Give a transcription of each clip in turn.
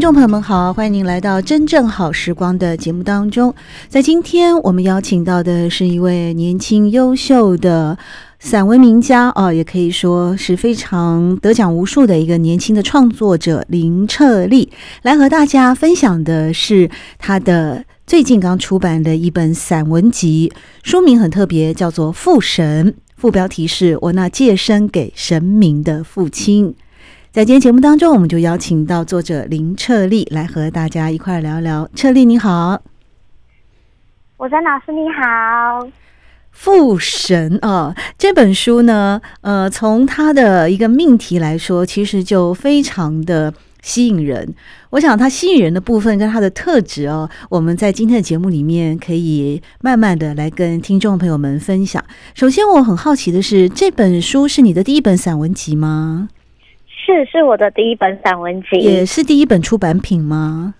听众朋友们好，欢迎您来到《真正好时光》的节目当中。在今天，我们邀请到的是一位年轻优秀的散文名家啊，也可以说是非常得奖无数的一个年轻的创作者林彻立，来和大家分享的是他的最近刚出版的一本散文集，书名很特别，叫做《父神》，副标题是我那借生给神明的父亲。在今天节目当中，我们就邀请到作者林彻立来和大家一块聊聊。彻立你好，国珍老师你好。父神啊，这本书呢，呃，从它的一个命题来说，其实就非常的吸引人。我想它吸引人的部分跟它的特质哦，我们在今天的节目里面可以慢慢的来跟听众朋友们分享。首先，我很好奇的是，这本书是你的第一本散文集吗？是，是我的第一本散文集，也是第一本出版品吗？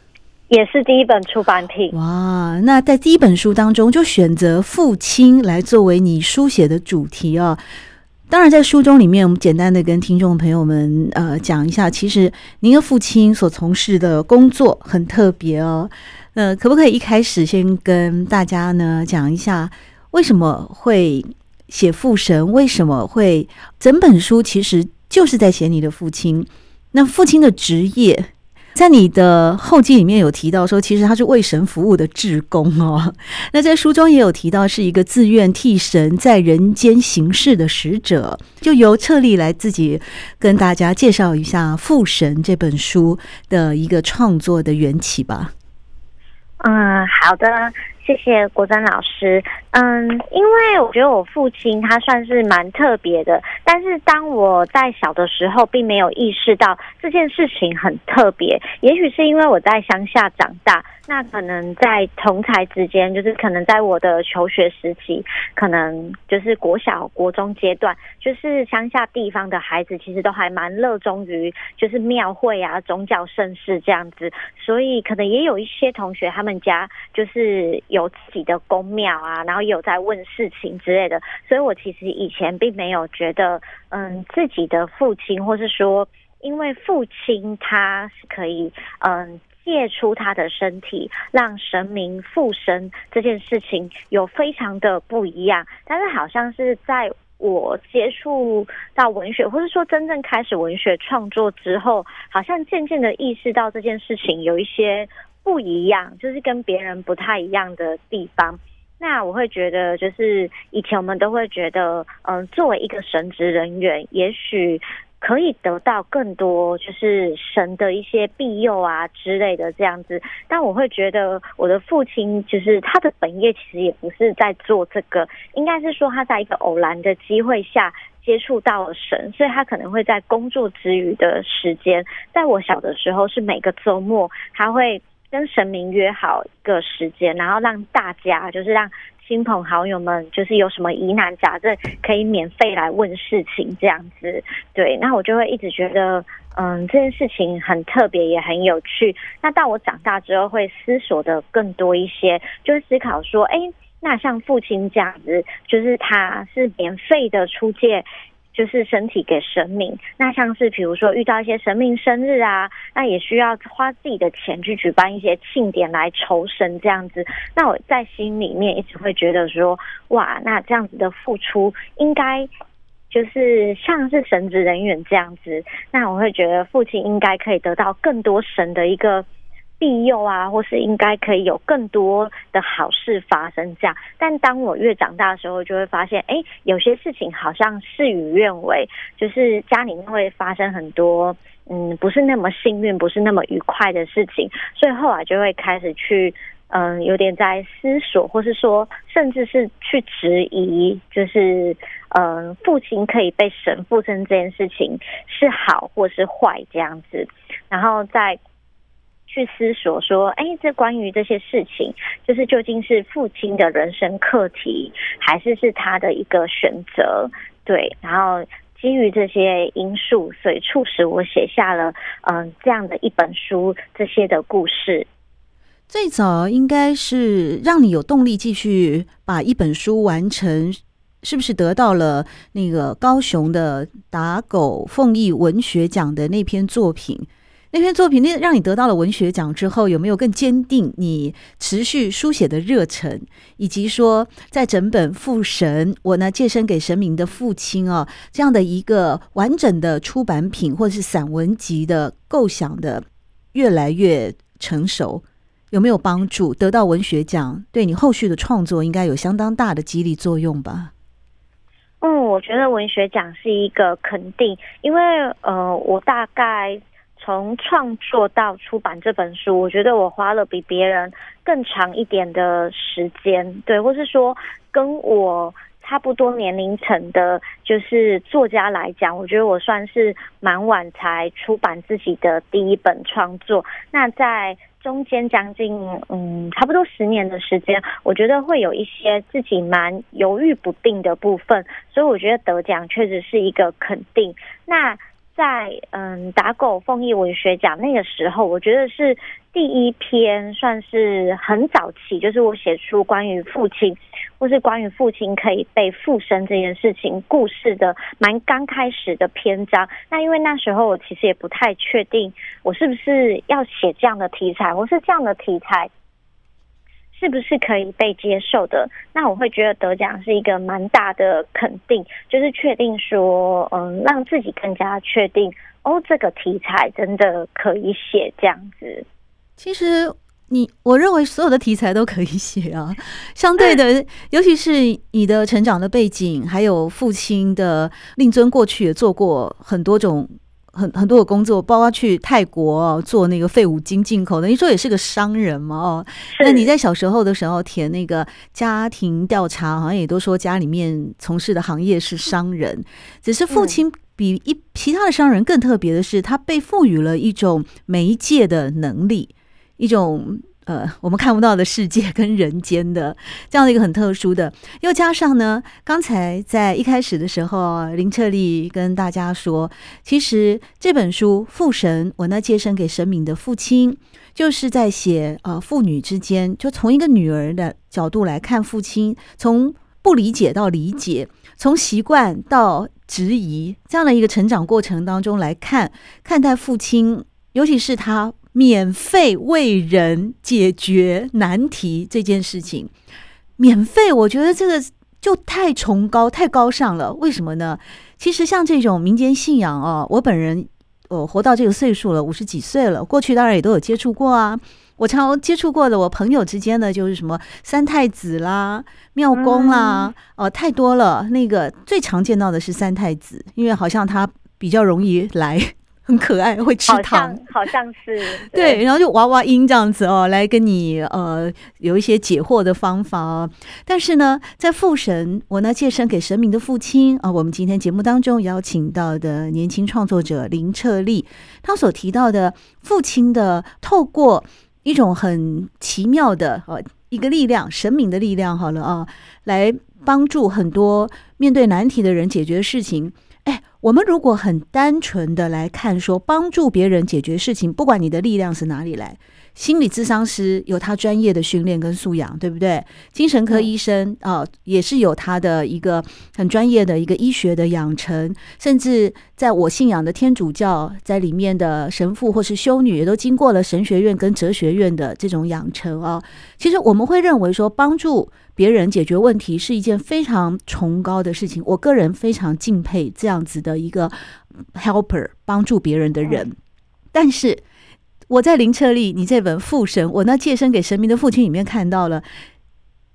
也是第一本出版品。哇，那在第一本书当中就选择父亲来作为你书写的主题哦。当然，在书中里面，我们简单的跟听众朋友们呃讲一下，其实您的父亲所从事的工作很特别哦。呃，可不可以一开始先跟大家呢讲一下，为什么会写父神？为什么会整本书其实？就是在写你的父亲，那父亲的职业，在你的后记里面有提到说，其实他是为神服务的志工哦。那在书中也有提到，是一个自愿替神在人间行事的使者。就由彻利来自己跟大家介绍一下《父神》这本书的一个创作的缘起吧。嗯，好的。谢谢国珍老师。嗯，因为我觉得我父亲他算是蛮特别的，但是当我在小的时候，并没有意识到这件事情很特别。也许是因为我在乡下长大，那可能在同才之间，就是可能在我的求学时期，可能就是国小、国中阶段，就是乡下地方的孩子，其实都还蛮热衷于就是庙会啊、宗教盛事这样子，所以可能也有一些同学他们家就是有。有自己的宫庙啊，然后也有在问事情之类的，所以我其实以前并没有觉得，嗯，自己的父亲，或是说，因为父亲他是可以，嗯，借出他的身体让神明附身这件事情有非常的不一样。但是好像是在我接触到文学，或是说真正开始文学创作之后，好像渐渐的意识到这件事情有一些。不一样，就是跟别人不太一样的地方。那我会觉得，就是以前我们都会觉得，嗯，作为一个神职人员，也许可以得到更多，就是神的一些庇佑啊之类的这样子。但我会觉得，我的父亲就是他的本业，其实也不是在做这个，应该是说他在一个偶然的机会下接触到了神，所以他可能会在工作之余的时间，在我小的时候是每个周末他会。跟神明约好一个时间，然后让大家就是让亲朋好友们，就是有什么疑难杂症可以免费来问事情这样子。对，那我就会一直觉得，嗯，这件事情很特别，也很有趣。那到我长大之后，会思索的更多一些，就会思考说，哎，那像父亲这样子，就是他是免费的出借。就是身体给神明，那像是比如说遇到一些神明生日啊，那也需要花自己的钱去举办一些庆典来酬神这样子。那我在心里面一直会觉得说，哇，那这样子的付出应该就是像是神职人员这样子。那我会觉得父亲应该可以得到更多神的一个。庇佑啊，或是应该可以有更多的好事发生这样，但当我越长大的时候，就会发现，哎，有些事情好像事与愿违，就是家里面会发生很多，嗯，不是那么幸运，不是那么愉快的事情，所以后来就会开始去，嗯，有点在思索，或是说，甚至是去质疑，就是，嗯、父亲可以被神附身这件事情是好或是坏这样子，然后再去思索说，哎，这关于这些事情，就是究竟是父亲的人生课题，还是是他的一个选择？对，然后基于这些因素，所以促使我写下了嗯、这样的一本书，这些的故事。最早应该是让你有动力继续把一本书完成，是不是得到了那个高雄的打狗凤艺文学奖的那篇作品？那篇作品那让你得到了文学奖之后，有没有更坚定你持续书写的热忱？以及说，在整本《父神》，我呢借身给神明的父亲啊，这样的一个完整的出版品或者是散文集的构想的越来越成熟。有没有帮助？得到文学奖，对你后续的创作应该有相当大的激励作用吧？嗯，我觉得文学奖是一个肯定，因为呃，我大概从创作到出版这本书，我觉得我花了比别人更长一点的时间，对，或是说跟我差不多年龄层的，就是作家来讲，我觉得我算是蛮晚才出版自己的第一本创作。那在中间将近嗯，差不多十年的时间，我觉得会有一些自己蛮犹豫不定的部分，所以我觉得得奖确实是一个肯定。那在嗯打狗凤艺文学奖那个时候，我觉得是第一篇，算是很早期，就是我写出关于父亲。或是关于父亲可以被附身这件事情故事的蛮刚开始的篇章。那因为那时候我其实也不太确定我是不是要写这样的题材，或是这样的题材是不是可以被接受的。那我会觉得得奖是一个蛮大的肯定，就是确定说，嗯，让自己更加确定哦，这个题材真的可以写这样子。其实。你我认为所有的题材都可以写啊，相对的，尤其是你的成长的背景，还有父亲的令尊过去也做过很多种很很多的工作，包括去泰国做那个废五金进口的，你说也是个商人嘛哦。那你在小时候的时候填那个家庭调查，好像也都说家里面从事的行业是商人，只是父亲比一其他的商人更特别的是，他被赋予了一种媒介的能力。一种呃，我们看不到的世界跟人间的这样的一个很特殊的，又加上呢，刚才在一开始的时候，林彻利跟大家说，其实这本书《父神》，我那借身给神明的父亲，就是在写呃父女之间，就从一个女儿的角度来看父亲，从不理解到理解，从习惯到质疑这样的一个成长过程当中来看看待父亲，尤其是他。免费为人解决难题这件事情，免费，我觉得这个就太崇高、太高尚了。为什么呢？其实像这种民间信仰哦，我本人我活到这个岁数了，五十几岁了，过去当然也都有接触过啊。我常接触过的，我朋友之间的就是什么三太子啦、庙公啦，哦、呃，太多了。那个最常见到的是三太子，因为好像他比较容易来。很可爱，会吃糖，好像是 对，对，然后就娃娃音这样子哦，来跟你呃有一些解惑的方法哦。但是呢，在父神，我呢借身给神明的父亲啊，我们今天节目当中邀请到的年轻创作者林彻立，他所提到的父亲的透过一种很奇妙的呃一个力量，神明的力量，好了啊，来帮助很多面对难题的人解决事情。我们如果很单纯的来看，说帮助别人解决事情，不管你的力量是哪里来。心理咨商师有他专业的训练跟素养，对不对？精神科医生啊，也是有他的一个很专业的一个医学的养成，甚至在我信仰的天主教在里面的神父或是修女，也都经过了神学院跟哲学院的这种养成啊。其实我们会认为说，帮助别人解决问题是一件非常崇高的事情。我个人非常敬佩这样子的一个 helper，帮助别人的人，但是。我在林彻立，你这本《父神》，我那借身给神明的父亲里面看到了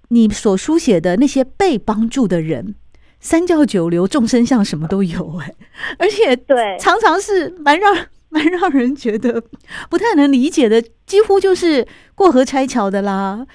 你所书写的那些被帮助的人，三教九流、众生相什么都有哎，而且对，常常是蛮让 蛮让人觉得不太能理解的，几乎就是过河拆桥的啦，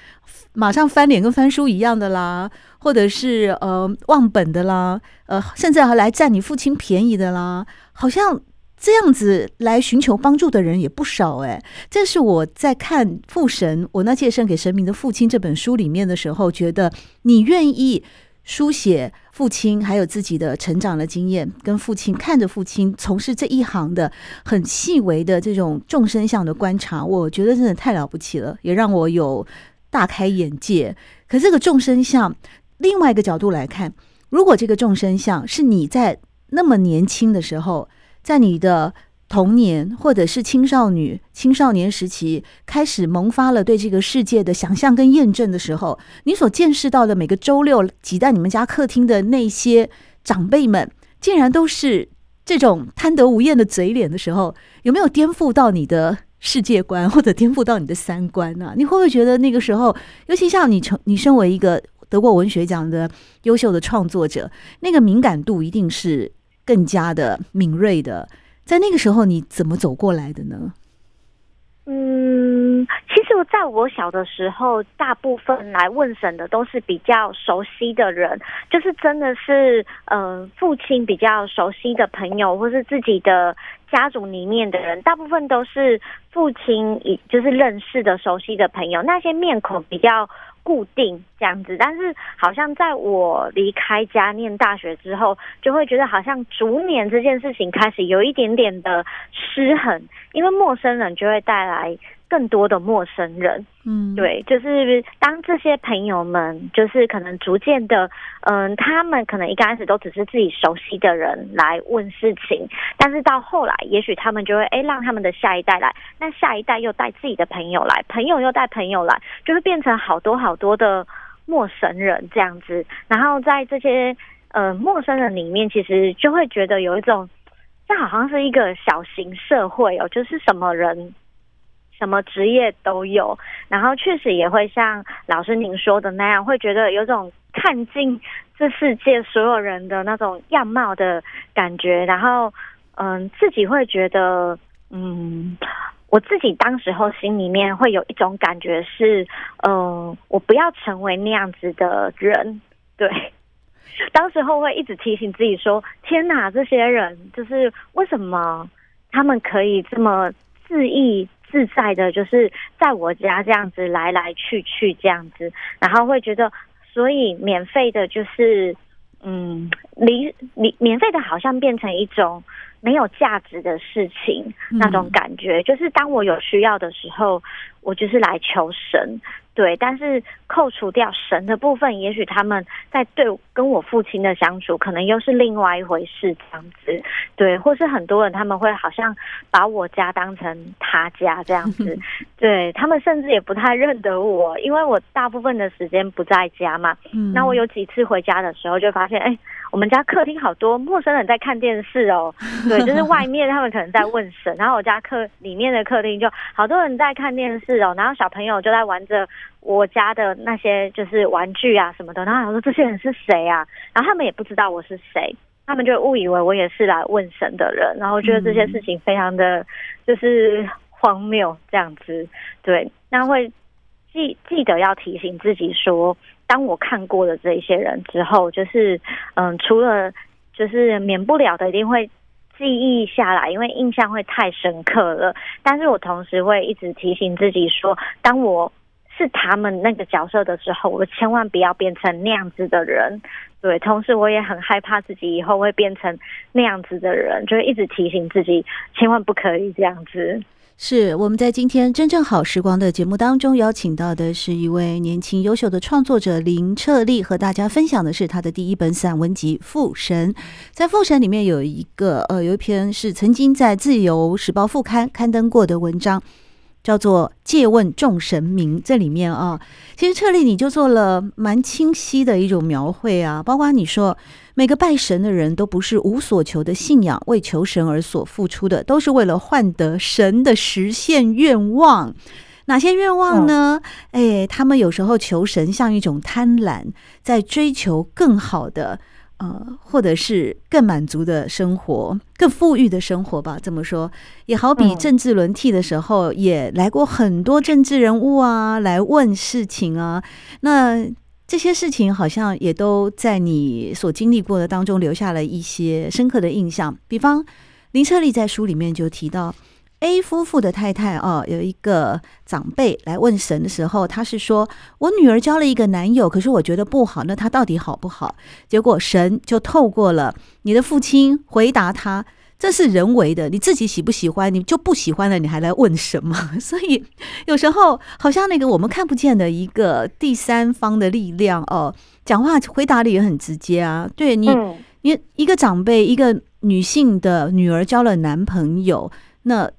马上翻脸跟翻书一样的啦，或者是呃忘本的啦，呃，甚至还来占你父亲便宜的啦，好像这样子来寻求帮助的人也不少哎。这是我在看《父神》我那借圣给神明的父亲这本书里面的时候，觉得你愿意书写父亲还有自己的成长的经验，跟父亲看着父亲从事这一行的很细微的这种众生相的观察，我觉得真的太了不起了，也让我有大开眼界。可这个众生相，另外一个角度来看，如果这个众生相是你在那么年轻的时候，在你的童年或者是青少女、青少年时期开始萌发了对这个世界的想象跟验证的时候，你所见识到的每个周六挤在你们家客厅的那些长辈们，竟然都是这种贪得无厌的嘴脸的时候，有没有颠覆到你的世界观，或者颠覆到你的三观呢？你会不会觉得那个时候，尤其像你成你身为一个得过文学奖的优秀的创作者，那个敏感度一定是更加的敏锐的。在那个时候，你怎么走过来的呢？嗯，其实我在我小的时候，大部分来问审的都是比较熟悉的人，就是真的是呃父亲比较熟悉的朋友，或是自己的家族里面的人，大部分都是父亲，以就是认识的熟悉的朋友，那些面孔比较。固定这样子，但是好像在我离开家念大学之后，就会觉得好像逐年这件事情开始有一点点的失衡，因为陌生人就会带来。更多的陌生人，嗯，对，就是当这些朋友们，就是可能逐渐的，嗯，他们可能一开始都只是自己熟悉的人来问事情，但是到后来，也许他们就会，哎，让他们的下一代来，那下一代又带自己的朋友来，朋友又带朋友来，就会变成好多好多的陌生人这样子。然后在这些呃陌生人里面，其实就会觉得有一种，这好像是一个小型社会哦，就是什么人。什么职业都有，然后确实也会像老师您说的那样，会觉得有种看尽这世界所有人的那种样貌的感觉，然后嗯，自己会觉得嗯，我自己当时候心里面会有一种感觉是，嗯，我不要成为那样子的人，对，当时候会一直提醒自己说，天哪，这些人就是为什么他们可以这么恣意。自在的，就是在我家这样子来来去去这样子，然后会觉得，所以免费的，就是嗯，离离免费的，好像变成一种没有价值的事情，那种感觉，就是当我有需要的时候，我就是来求神。对，但是扣除掉神的部分，也许他们在对跟我父亲的相处，可能又是另外一回事，这样子。对，或是很多人他们会好像把我家当成他家这样子，对，他们甚至也不太认得我，因为我大部分的时间不在家嘛。嗯，那我有几次回家的时候，就发现，哎，我们家客厅好多陌生人在看电视哦。对，就是外面他们可能在问神，然后我家客里面的客厅就好多人在看电视哦，然后小朋友就在玩着。我家的那些就是玩具啊什么的，然后我说这些人是谁啊？然后他们也不知道我是谁，他们就误以为我也是来问神的人，然后觉得这些事情非常的就是荒谬这样子。对，那会记记得要提醒自己说，当我看过了这一些人之后，就是嗯，除了就是免不了的一定会记忆下来，因为印象会太深刻了。但是我同时会一直提醒自己说，当我是他们那个角色的时候，我千万不要变成那样子的人。对，同时我也很害怕自己以后会变成那样子的人，就会一直提醒自己，千万不可以这样子。是我们在今天真正好时光的节目当中邀请到的是一位年轻优秀的创作者林彻立，和大家分享的是他的第一本散文集《父神》。在《父神》里面有一个呃，有一篇是曾经在《自由时报》副刊刊登过的文章。叫做借问众神明，这里面啊，其实彻立你就做了蛮清晰的一种描绘啊，包括你说每个拜神的人都不是无所求的信仰，为求神而所付出的，都是为了换得神的实现愿望。哪些愿望呢？哎，他们有时候求神像一种贪婪，在追求更好的。呃，或者是更满足的生活，更富裕的生活吧。这么说，也好比政治轮替的时候，嗯、也来过很多政治人物啊，来问事情啊。那这些事情好像也都在你所经历过的当中留下了一些深刻的印象。比方林彻立在书里面就提到。A 夫妇的太太哦，有一个长辈来问神的时候，他是说：“我女儿交了一个男友，可是我觉得不好，那他到底好不好？”结果神就透过了你的父亲回答他：“这是人为的，你自己喜不喜欢？你就不喜欢了，你还来问什么？” 所以有时候好像那个我们看不见的一个第三方的力量哦，讲话回答的也很直接啊。对你，你一个长辈，一个女性的女儿交了男朋友，那。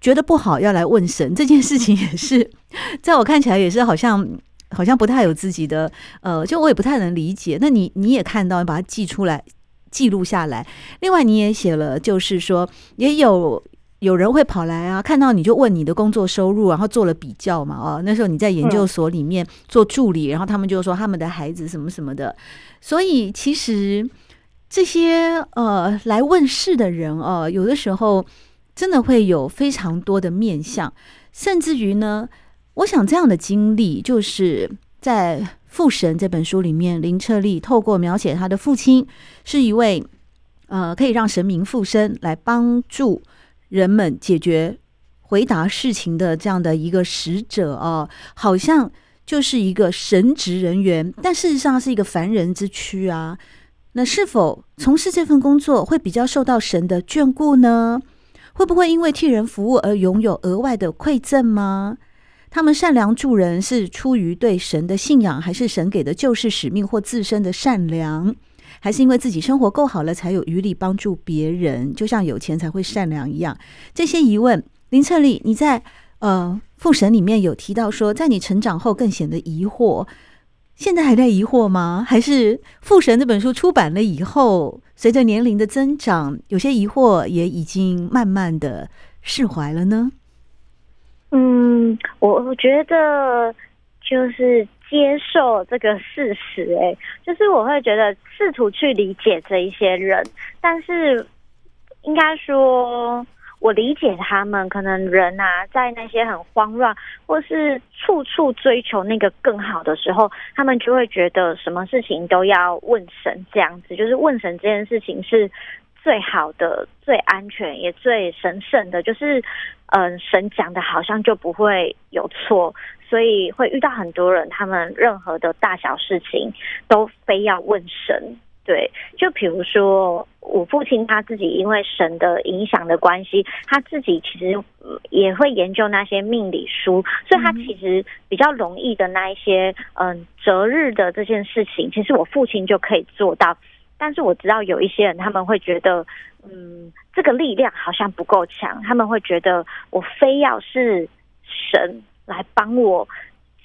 觉得不好要来问神这件事情也是，在我看起来也是好像好像不太有自己的呃，就我也不太能理解。那你你也看到，你把它记出来记录下来。另外你也写了，就是说也有有人会跑来啊，看到你就问你的工作收入，然后做了比较嘛。哦，那时候你在研究所里面做助理，然后他们就说他们的孩子什么什么的。所以其实这些呃来问事的人哦，有的时候。真的会有非常多的面相，甚至于呢，我想这样的经历，就是在《父神》这本书里面，林彻利透过描写他的父亲是一位呃，可以让神明附身来帮助人们解决、回答事情的这样的一个使者哦，好像就是一个神职人员，但事实上是一个凡人之躯啊。那是否从事这份工作会比较受到神的眷顾呢？会不会因为替人服务而拥有额外的馈赠吗？他们善良助人是出于对神的信仰，还是神给的救世使命或自身的善良，还是因为自己生活够好了才有余力帮助别人？就像有钱才会善良一样。这些疑问，林彻立，你在呃父神里面有提到说，在你成长后更显得疑惑。现在还在疑惑吗？还是《父神》这本书出版了以后，随着年龄的增长，有些疑惑也已经慢慢的释怀了呢？嗯，我我觉得就是接受这个事实，哎，就是我会觉得试图去理解这一些人，但是应该说。我理解他们，可能人啊，在那些很慌乱，或是处处追求那个更好的时候，他们就会觉得什么事情都要问神，这样子，就是问神这件事情是最好的、最安全也最神圣的，就是，嗯、神讲的好像就不会有错，所以会遇到很多人，他们任何的大小事情都非要问神。对，就比如说我父亲他自己，因为神的影响的关系，他自己其实也会研究那些命理书，所以他其实比较容易的那一些，嗯，择日的这件事情，其实我父亲就可以做到。但是我知道有一些人他们会觉得，嗯，这个力量好像不够强，他们会觉得我非要是神来帮我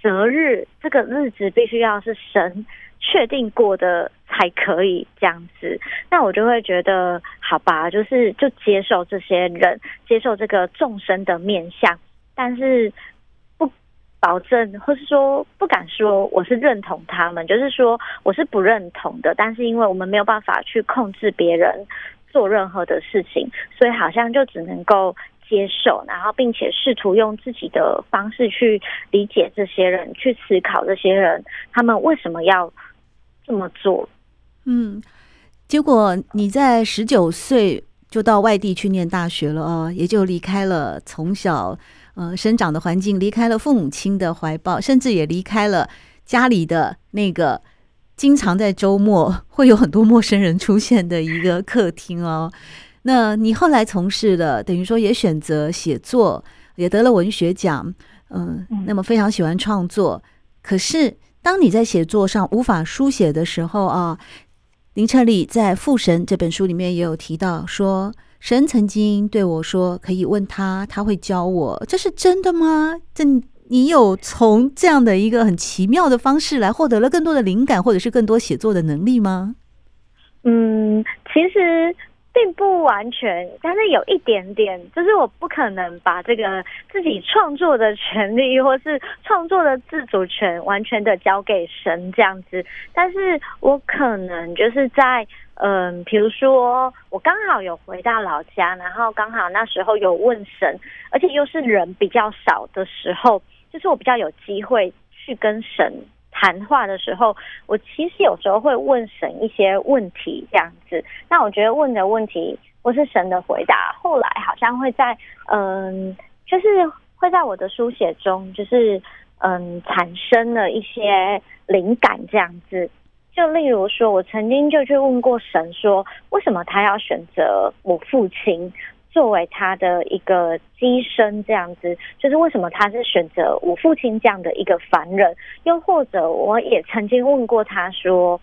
择日，这个日子必须要是神。确定过的还可以这样子，那我就会觉得好吧，就是就接受这些人，接受这个众生的面相，但是不保证，或是说不敢说我是认同他们，就是说我是不认同的。但是因为我们没有办法去控制别人做任何的事情，所以好像就只能够接受，然后并且试图用自己的方式去理解这些人，去思考这些人他们为什么要。这么做，嗯，结果你在十九岁就到外地去念大学了哦，也就离开了从小呃生长的环境，离开了父母亲的怀抱，甚至也离开了家里的那个经常在周末会有很多陌生人出现的一个客厅哦。那你后来从事了，等于说也选择写作，也得了文学奖，嗯，那么非常喜欢创作，可是。当你在写作上无法书写的时候啊，林彻立在《父神》这本书里面也有提到说，神曾经对我说，可以问他，他会教我，这是真的吗？这你有从这样的一个很奇妙的方式来获得了更多的灵感，或者是更多写作的能力吗？嗯，其实。并不完全，但是有一点点，就是我不可能把这个自己创作的权利，或是创作的自主权，完全的交给神这样子。但是我可能就是在，嗯、比如说我刚好有回到老家，然后刚好那时候有问神，而且又是人比较少的时候，就是我比较有机会去跟神谈话的时候，我其实有时候会问神一些问题，这样子。那我觉得问的问题或是神的回答，后来好像会在嗯，就是会在我的书写中，就是嗯，产生了一些灵感，这样子。就例如说，我曾经就去问过神说，为什么他要选择我父亲作为他的一个机身？这样子，就是为什么他是选择我父亲这样的一个凡人？又或者，我也曾经问过他说，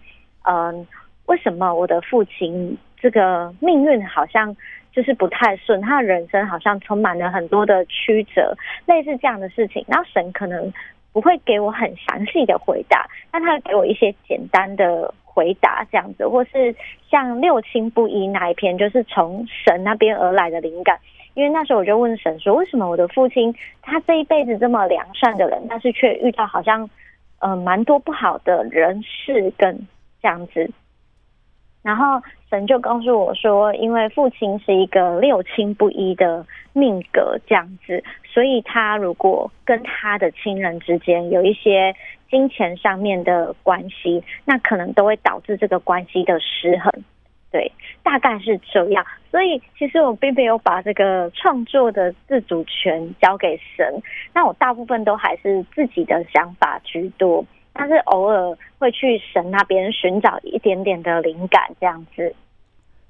嗯，为什么我的父亲这个命运好像就是不太顺，他的人生好像充满了很多的曲折，类似这样的事情，然后神可能。不会给我很详细的回答，但他给我一些简单的回答，这样子，或是像六亲不一那一篇，就是从神那边而来的灵感。因为那时候我就问神说，为什么我的父亲他这一辈子这么良善的人，但是却遇到好像呃蛮多不好的人事跟这样子。然后神就告诉我说，因为父亲是一个六亲不一的命格这样子，所以他如果跟他的亲人之间有一些金钱上面的关系，那可能都会导致这个关系的失衡。对，大概是这样。所以其实我并没有把这个创作的自主权交给神，那我大部分都还是自己的想法居多。但是偶尔会去神那边寻找一点点的灵感，这样子。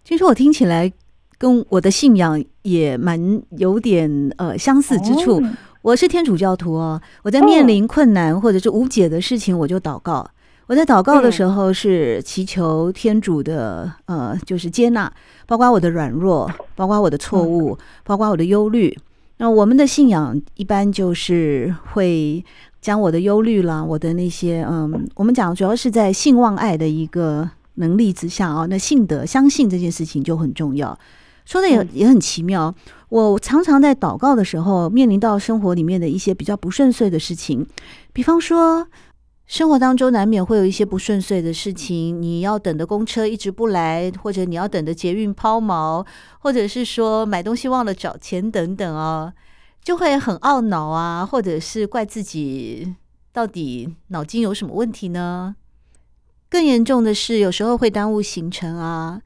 其实我听起来跟我的信仰也蛮有点呃相似之处。哦、我是天主教徒哦，我在面临困难或者是无解的事情，我就祷告。我在祷告的时候是祈求天主的呃，就是接纳，包括我的软弱，包括我的错误，包括我的忧虑。那我们的信仰一般就是会。将我的忧虑啦，我的那些嗯，我们讲主要是在性望爱的一个能力之下啊，那信德相信这件事情就很重要。说的也也很奇妙。我常常在祷告的时候，面临到生活里面的一些比较不顺遂的事情，比方说生活当中难免会有一些不顺遂的事情，你要等的公车一直不来，或者你要等的捷运抛锚，或者是说买东西忘了找钱等等啊。就会很懊恼啊，或者是怪自己到底脑筋有什么问题呢？更严重的是，有时候会耽误行程啊，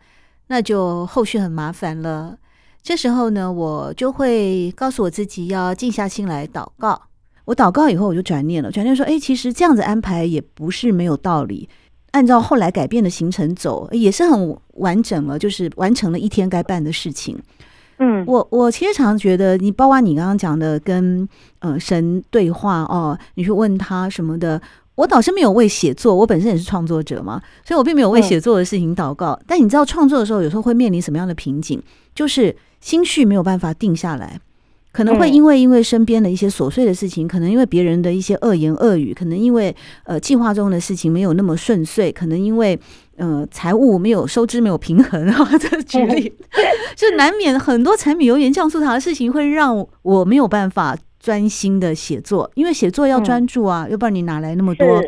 那就后续很麻烦了。这时候呢，我就会告诉我自己要静下心来祷告。我祷告以后，我就转念了，转念说：“哎，其实这样子安排也不是没有道理。按照后来改变的行程走，也是很完整了，就是完成了一天该办的事情。”嗯，我我其实常常觉得，你包括你刚刚讲的跟呃神对话哦，你去问他什么的，我倒是没有为写作，我本身也是创作者嘛，所以我并没有为写作的事情祷告。嗯、但你知道创作的时候，有时候会面临什么样的瓶颈？就是心绪没有办法定下来，可能会因为因为身边的一些琐碎的事情，可能因为别人的一些恶言恶语，可能因为呃计划中的事情没有那么顺遂，可能因为。呃，财务没有收支没有平衡，然后这举例，就难免很多柴米油盐酱醋茶的事情会让我没有办法专心的写作，因为写作要专注啊，要不然你哪来那么多？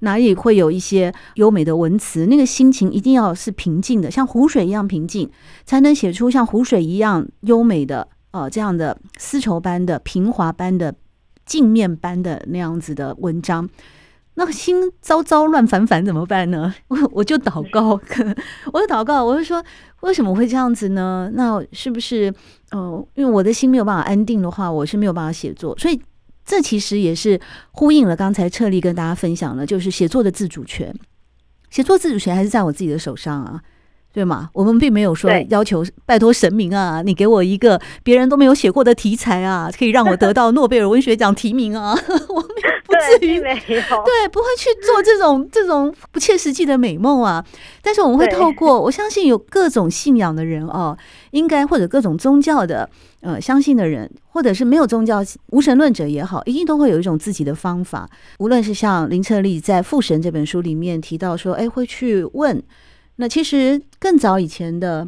哪里会有一些优美的文词？那个心情一定要是平静的，像湖水一样平静，才能写出像湖水一样优美的呃这样的丝绸般的平滑般的镜面般的那样子的文章。那心糟糟乱烦烦怎么办呢？我我就祷告，我就祷告，我就说为什么会这样子呢？那是不是呃，因为我的心没有办法安定的话，我是没有办法写作。所以这其实也是呼应了刚才彻立跟大家分享的，就是写作的自主权。写作自主权还是在我自己的手上啊。对吗？我们并没有说要求拜托神明啊，你给我一个别人都没有写过的题材啊，可以让我得到诺贝尔文学奖提名啊。我们不至于没有，对，不会去做这种 这种不切实际的美梦啊。但是我们会透过，我相信有各种信仰的人哦，应该或者各种宗教的呃相信的人，或者是没有宗教无神论者也好，一定都会有一种自己的方法。无论是像林彻立在《父神》这本书里面提到说，哎，会去问。那其实更早以前的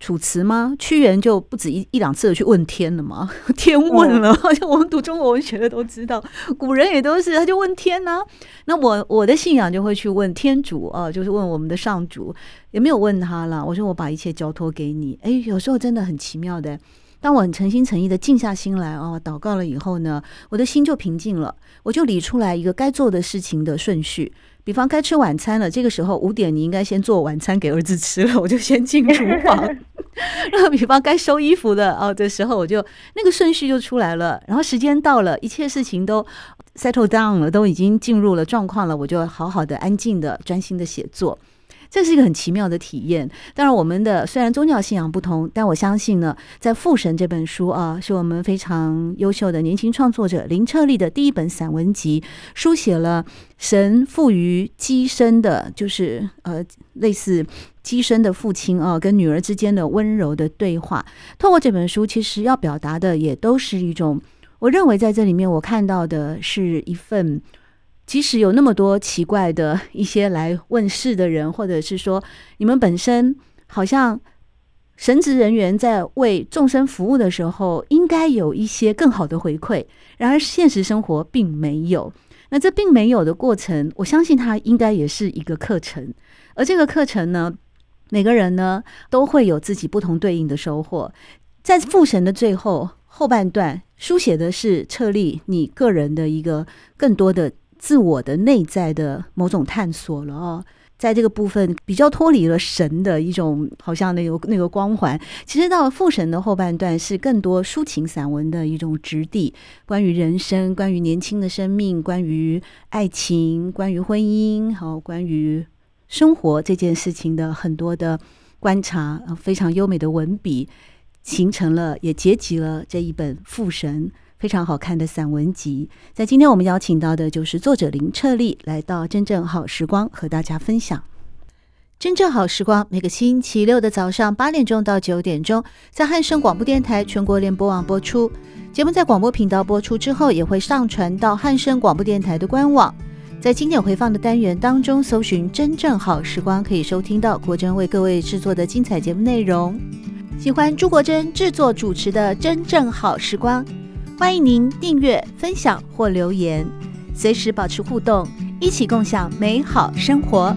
楚辞吗？屈原就不止一一两次的去问天了嘛，天问了，好像我们读中国文学的都知道，古人也都是，他就问天呢、啊。那我我的信仰就会去问天主啊，就是问我们的上主，也没有问他了。我说我把一切交托给你。哎，有时候真的很奇妙的，当我很诚心诚意的静下心来哦，祷告了以后呢，我的心就平静了，我就理出来一个该做的事情的顺序。比方该吃晚餐了，这个时候五点你应该先做晚餐给儿子吃了，我就先进厨房。然后比方该收衣服的哦的时候，我就那个顺序就出来了。然后时间到了，一切事情都 settle down 了，都已经进入了状况了，我就好好的、安静的、专心的写作。这是一个很奇妙的体验。当然，我们的虽然宗教信仰不同，但我相信呢，在《父神》这本书啊，是我们非常优秀的年轻创作者林彻利的第一本散文集，书写了神赋予机身的，就是呃类似机身的父亲啊，跟女儿之间的温柔的对话。透过这本书，其实要表达的也都是一种，我认为在这里面我看到的是一份。即使有那么多奇怪的一些来问事的人，或者是说你们本身好像神职人员在为众生服务的时候，应该有一些更好的回馈。然而现实生活并没有。那这并没有的过程，我相信它应该也是一个课程。而这个课程呢，每个人呢都会有自己不同对应的收获。在父神的最后后半段，书写的是彻利你个人的一个更多的。自我的内在的某种探索了哦，在这个部分比较脱离了神的一种，好像那个那个光环。其实到了父神的后半段，是更多抒情散文的一种质地，关于人生，关于年轻的生命，关于爱情，关于婚姻，好，关于生活这件事情的很多的观察，非常优美的文笔，形成了也结集了这一本父神。非常好看的散文集，在今天我们邀请到的就是作者林彻利，来到真正好时光和大家分享。真正好时光每个星期六的早上八点钟到九点钟，在汉声广播电台全国联播网播出。节目在广播频道播出之后，也会上传到汉声广播电台的官网。在经典回放的单元当中，搜寻“真正好时光”，可以收听到国珍为各位制作的精彩节目内容。喜欢朱国珍制作主持的《真正好时光》。欢迎您订阅、分享或留言，随时保持互动，一起共享美好生活。